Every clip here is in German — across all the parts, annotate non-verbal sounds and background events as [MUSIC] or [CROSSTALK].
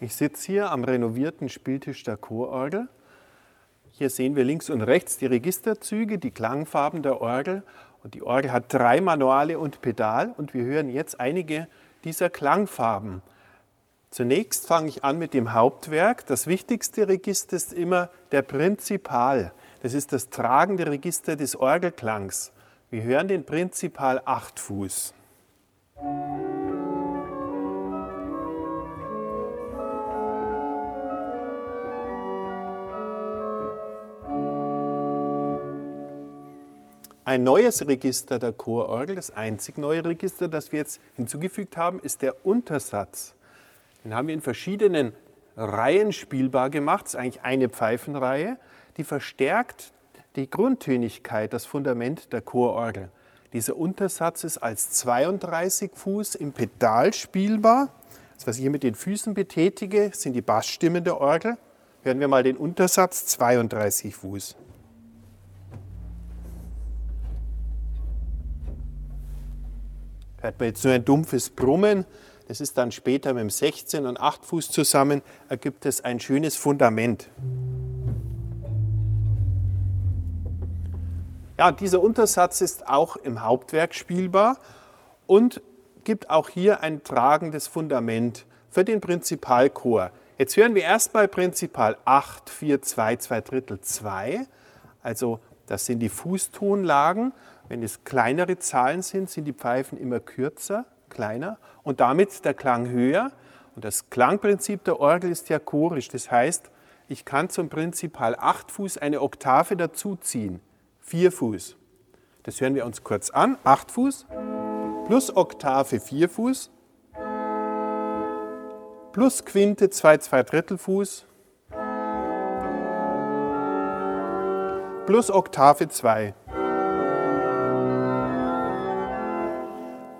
Ich sitze hier am renovierten Spieltisch der Chororgel. Hier sehen wir links und rechts die Registerzüge, die Klangfarben der Orgel. Und die Orgel hat drei Manuale und Pedal und wir hören jetzt einige dieser Klangfarben. Zunächst fange ich an mit dem Hauptwerk. Das wichtigste Register ist immer der Prinzipal. Das ist das tragende Register des Orgelklangs. Wir hören den Prinzipal Achtfuß. Ein neues Register der Chororgel, das einzig neue Register, das wir jetzt hinzugefügt haben, ist der Untersatz. Den haben wir in verschiedenen Reihen spielbar gemacht. Das ist eigentlich eine Pfeifenreihe, die verstärkt die Grundtönigkeit, das Fundament der Chororgel. Dieser Untersatz ist als 32 Fuß im Pedal spielbar. Das, was ich hier mit den Füßen betätige, sind die Bassstimmen der Orgel. Hören wir mal den Untersatz 32 Fuß. Hört man jetzt nur ein dumpfes Brummen, das ist dann später mit dem 16 und 8 Fuß zusammen, ergibt es ein schönes Fundament. Ja, dieser Untersatz ist auch im Hauptwerk spielbar und gibt auch hier ein tragendes Fundament für den Prinzipalchor. Jetzt hören wir erstmal Prinzipal 8, 4, 2, 2 Drittel 2. Also das sind die Fußtonlagen. Wenn es kleinere Zahlen sind, sind die Pfeifen immer kürzer, kleiner und damit der Klang höher. Und das Klangprinzip der Orgel ist ja chorisch. Das heißt, ich kann zum Prinzipal 8 Fuß eine Oktave dazuziehen. 4 Fuß. Das hören wir uns kurz an. 8 Fuß plus Oktave 4 Fuß plus Quinte 2 2 Drittel Fuß plus Oktave 2.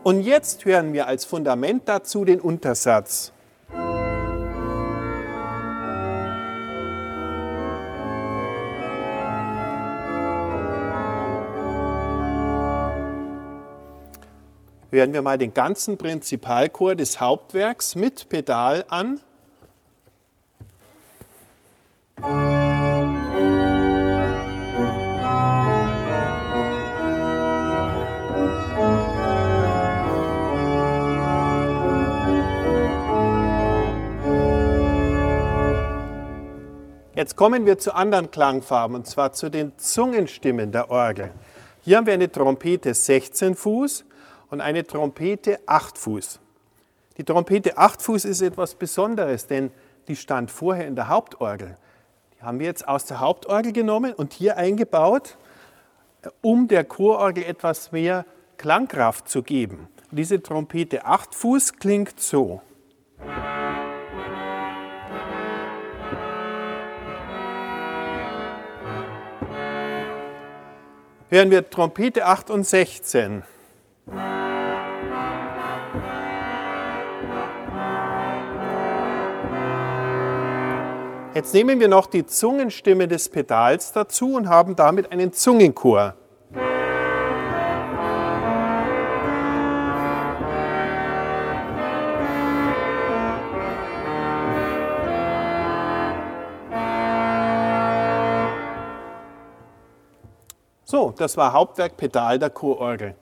Und jetzt hören wir als Fundament dazu den Untersatz. Hören wir mal den ganzen Prinzipalchor des Hauptwerks mit Pedal an. Jetzt kommen wir zu anderen Klangfarben, und zwar zu den Zungenstimmen der Orgel. Hier haben wir eine Trompete 16 Fuß und eine Trompete 8 Fuß. Die Trompete 8 Fuß ist etwas Besonderes, denn die stand vorher in der Hauptorgel. Die haben wir jetzt aus der Hauptorgel genommen und hier eingebaut, um der Chororgel etwas mehr Klangkraft zu geben. diese Trompete 8 Fuß klingt so. Hören wir Trompete 8 und 16. Jetzt nehmen wir noch die Zungenstimme des Pedals dazu und haben damit einen Zungenchor. So, das war Hauptwerk Pedal der Chororgel.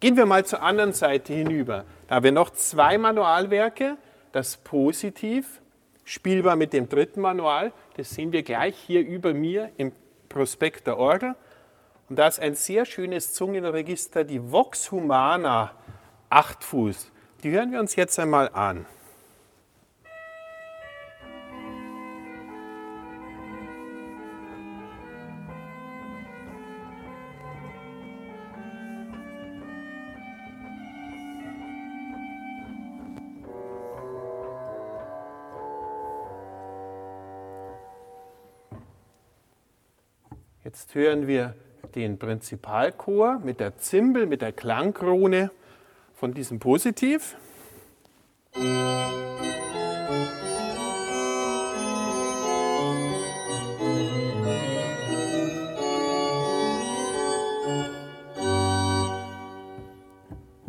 Gehen wir mal zur anderen Seite hinüber. Da haben wir noch zwei Manualwerke. Das Positiv, spielbar mit dem dritten Manual. Das sehen wir gleich hier über mir im Prospekt der Orgel. Und da ist ein sehr schönes Zungenregister, die Vox Humana 8 Fuß. Die hören wir uns jetzt einmal an. Jetzt hören wir den Prinzipalchor mit der Zimbel, mit der Klangkrone von diesem Positiv.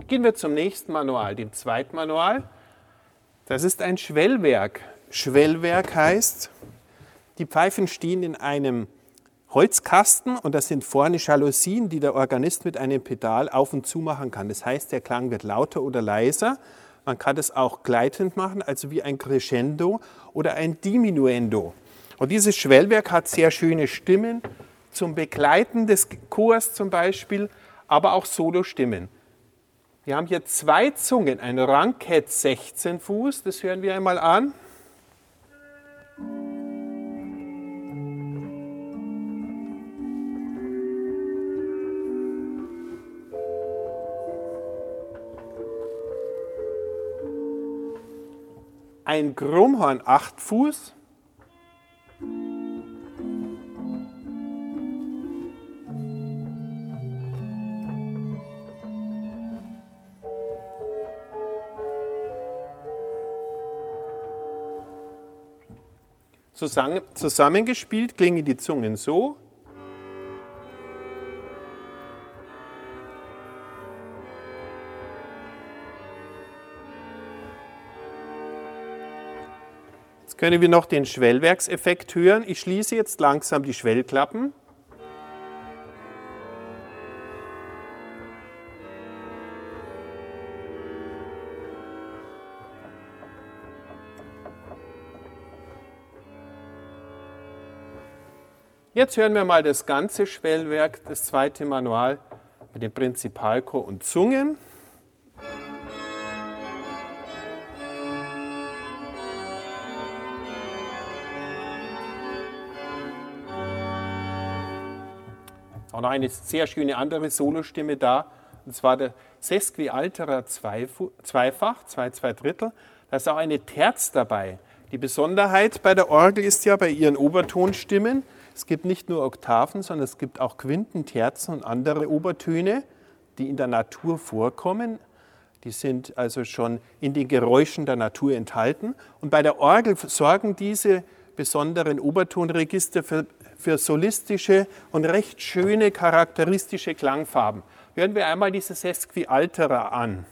Gehen wir zum nächsten Manual, dem zweiten Manual. Das ist ein Schwellwerk Schwellwerk heißt, die Pfeifen stehen in einem Holzkasten und das sind vorne Jalousien, die der Organist mit einem Pedal auf und zu machen kann. Das heißt, der Klang wird lauter oder leiser. Man kann das auch gleitend machen, also wie ein Crescendo oder ein Diminuendo. Und dieses Schwellwerk hat sehr schöne Stimmen zum Begleiten des Chors zum Beispiel, aber auch Solostimmen. Wir haben hier zwei Zungen, ein Rankett 16 Fuß, das hören wir einmal an. Ein Krummhorn 8 Fuß. Zusammengespielt klingen die Zungen so. Können wir noch den Schwellwerkseffekt hören. Ich schließe jetzt langsam die Schwellklappen. Jetzt hören wir mal das ganze Schwellwerk, das zweite Manual mit dem Prinzipalchor und Zungen. Auch noch eine sehr schöne andere Solostimme da, und zwar der Sesqui Alterer Zweifach, zwei, zwei Drittel. Da ist auch eine Terz dabei. Die Besonderheit bei der Orgel ist ja bei ihren Obertonstimmen, es gibt nicht nur Oktaven, sondern es gibt auch Quinten, Terzen und andere Obertöne, die in der Natur vorkommen. Die sind also schon in den Geräuschen der Natur enthalten. Und bei der Orgel sorgen diese besonderen Obertonregister für für solistische und recht schöne charakteristische Klangfarben. Hören wir einmal dieses Sesqui Altera an.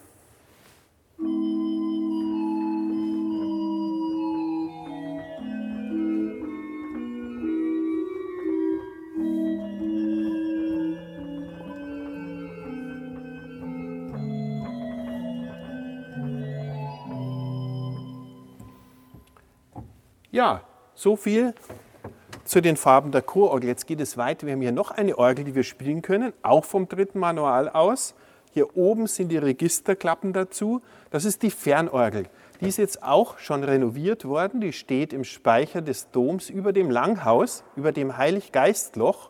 Ja, so viel zu den Farben der Chororgel. Jetzt geht es weiter. Wir haben hier noch eine Orgel, die wir spielen können, auch vom dritten Manual aus. Hier oben sind die Registerklappen dazu. Das ist die Fernorgel. Die ist jetzt auch schon renoviert worden. Die steht im Speicher des Doms über dem Langhaus, über dem Heiliggeistloch.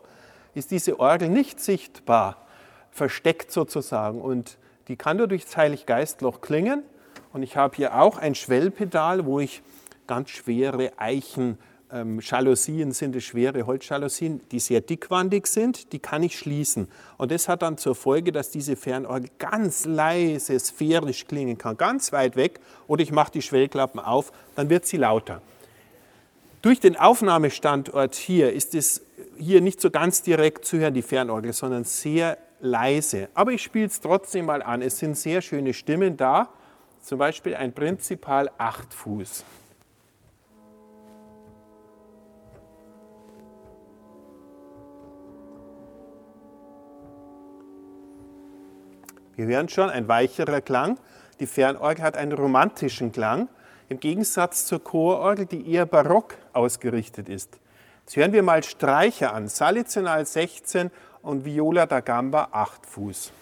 Ist diese Orgel nicht sichtbar, versteckt sozusagen. Und die kann nur durchs Heiliggeistloch klingen. Und ich habe hier auch ein Schwellpedal, wo ich ganz schwere Eichen ähm, Jalousien sind es schwere Holzjalousien, die sehr dickwandig sind, die kann ich schließen. Und das hat dann zur Folge, dass diese Fernorgel ganz leise, sphärisch klingen kann, ganz weit weg. Oder ich mache die Schwellklappen auf, dann wird sie lauter. Durch den Aufnahmestandort hier ist es hier nicht so ganz direkt zu hören, die Fernorgel, sondern sehr leise. Aber ich spiele es trotzdem mal an. Es sind sehr schöne Stimmen da, zum Beispiel ein Prinzipal 8 Fuß. Wir hören schon, ein weicherer Klang. Die Fernorgel hat einen romantischen Klang, im Gegensatz zur Chororgel, die eher barock ausgerichtet ist. Jetzt hören wir mal Streicher an. Salizinal 16 und Viola da Gamba 8 Fuß.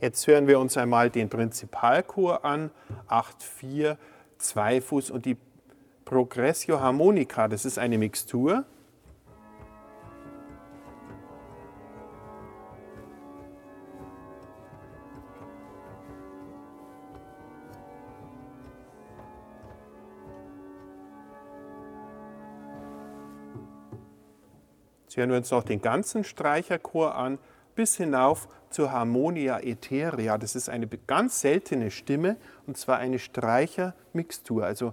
Jetzt hören wir uns einmal den Prinzipalchor an, 8, 4, 2 Fuß und die Progressio Harmonica, das ist eine Mixtur. Jetzt hören wir uns noch den ganzen Streicherchor an, bis hinauf zur Harmonia Etherea. Das ist eine ganz seltene Stimme und zwar eine Streichermixtur, also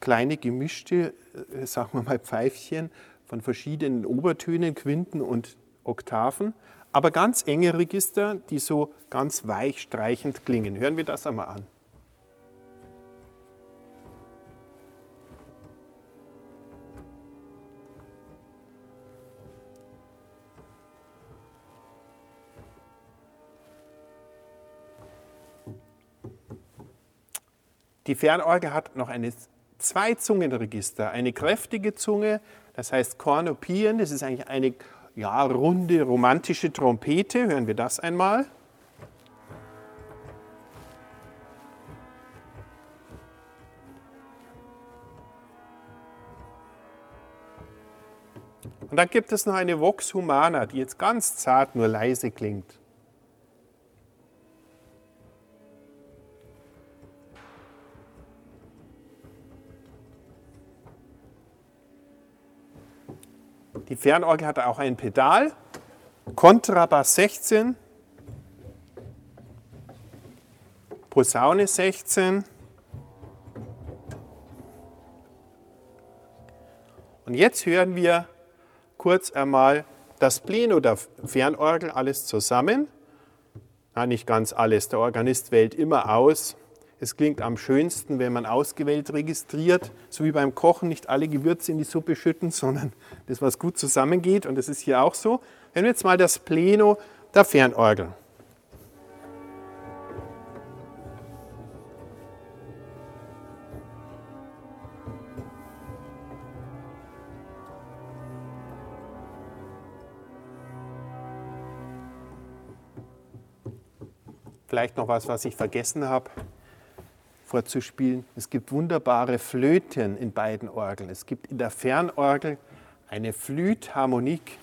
kleine gemischte, äh, [LAUGHS] sagen wir mal, Pfeifchen von verschiedenen Obertönen, Quinten und Oktaven, aber ganz enge Register, die so ganz weich streichend klingen. Hören wir das einmal an. Die Fernorgel hat noch ein Zwei-Zungen-Register, eine kräftige Zunge, das heißt Kornopien, das ist eigentlich eine ja, runde romantische Trompete. Hören wir das einmal. Und dann gibt es noch eine Vox Humana, die jetzt ganz zart nur leise klingt. Die Fernorgel hat auch ein Pedal, Kontrabass 16, Posaune 16. Und jetzt hören wir kurz einmal das Pleno der Fernorgel, alles zusammen. Na, nicht ganz alles, der Organist wählt immer aus, es klingt am schönsten, wenn man ausgewählt registriert, so wie beim Kochen nicht alle Gewürze in die Suppe schütten, sondern das, was gut zusammengeht. Und das ist hier auch so. Nehmen wir jetzt mal das Pleno der Fernorgel. Vielleicht noch was, was ich vergessen habe vorzuspielen. Es gibt wunderbare Flöten in beiden Orgeln. Es gibt in der Fernorgel eine Flütharmonik.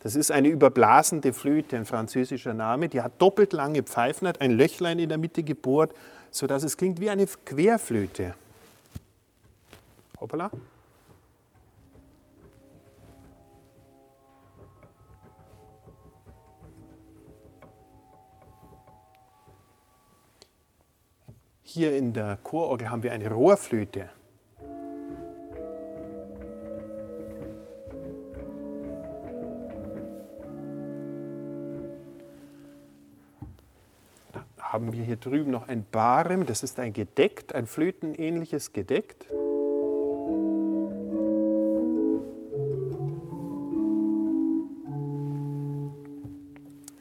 Das ist eine überblasende Flöte, ein französischer Name. Die hat doppelt lange Pfeifen, hat ein Löchlein in der Mitte gebohrt, sodass es klingt wie eine Querflöte. Hoppala. Hier in der Chororgel haben wir eine Rohrflöte. Dann haben wir hier drüben noch ein Barem, das ist ein gedeckt, ein flötenähnliches gedeckt.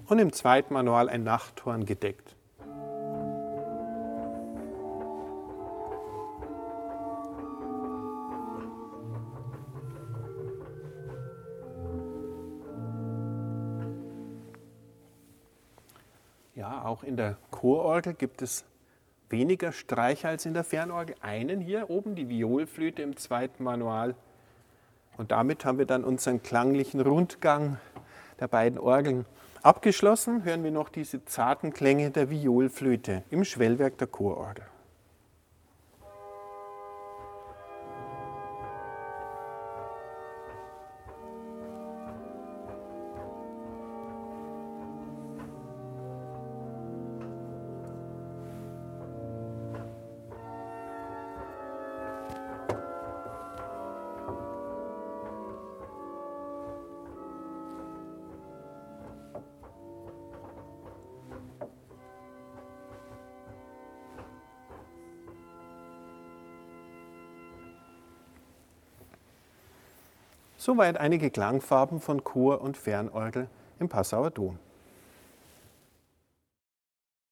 Und im zweiten Manual ein Nachthorn gedeckt. In der Chororgel gibt es weniger Streicher als in der Fernorgel. Einen hier oben, die Violflöte im zweiten Manual. Und damit haben wir dann unseren klanglichen Rundgang der beiden Orgeln abgeschlossen. Hören wir noch diese zarten Klänge der Violflöte im Schwellwerk der Chororgel. Soweit einige Klangfarben von Chor und Fernorgel im Passauer Dom.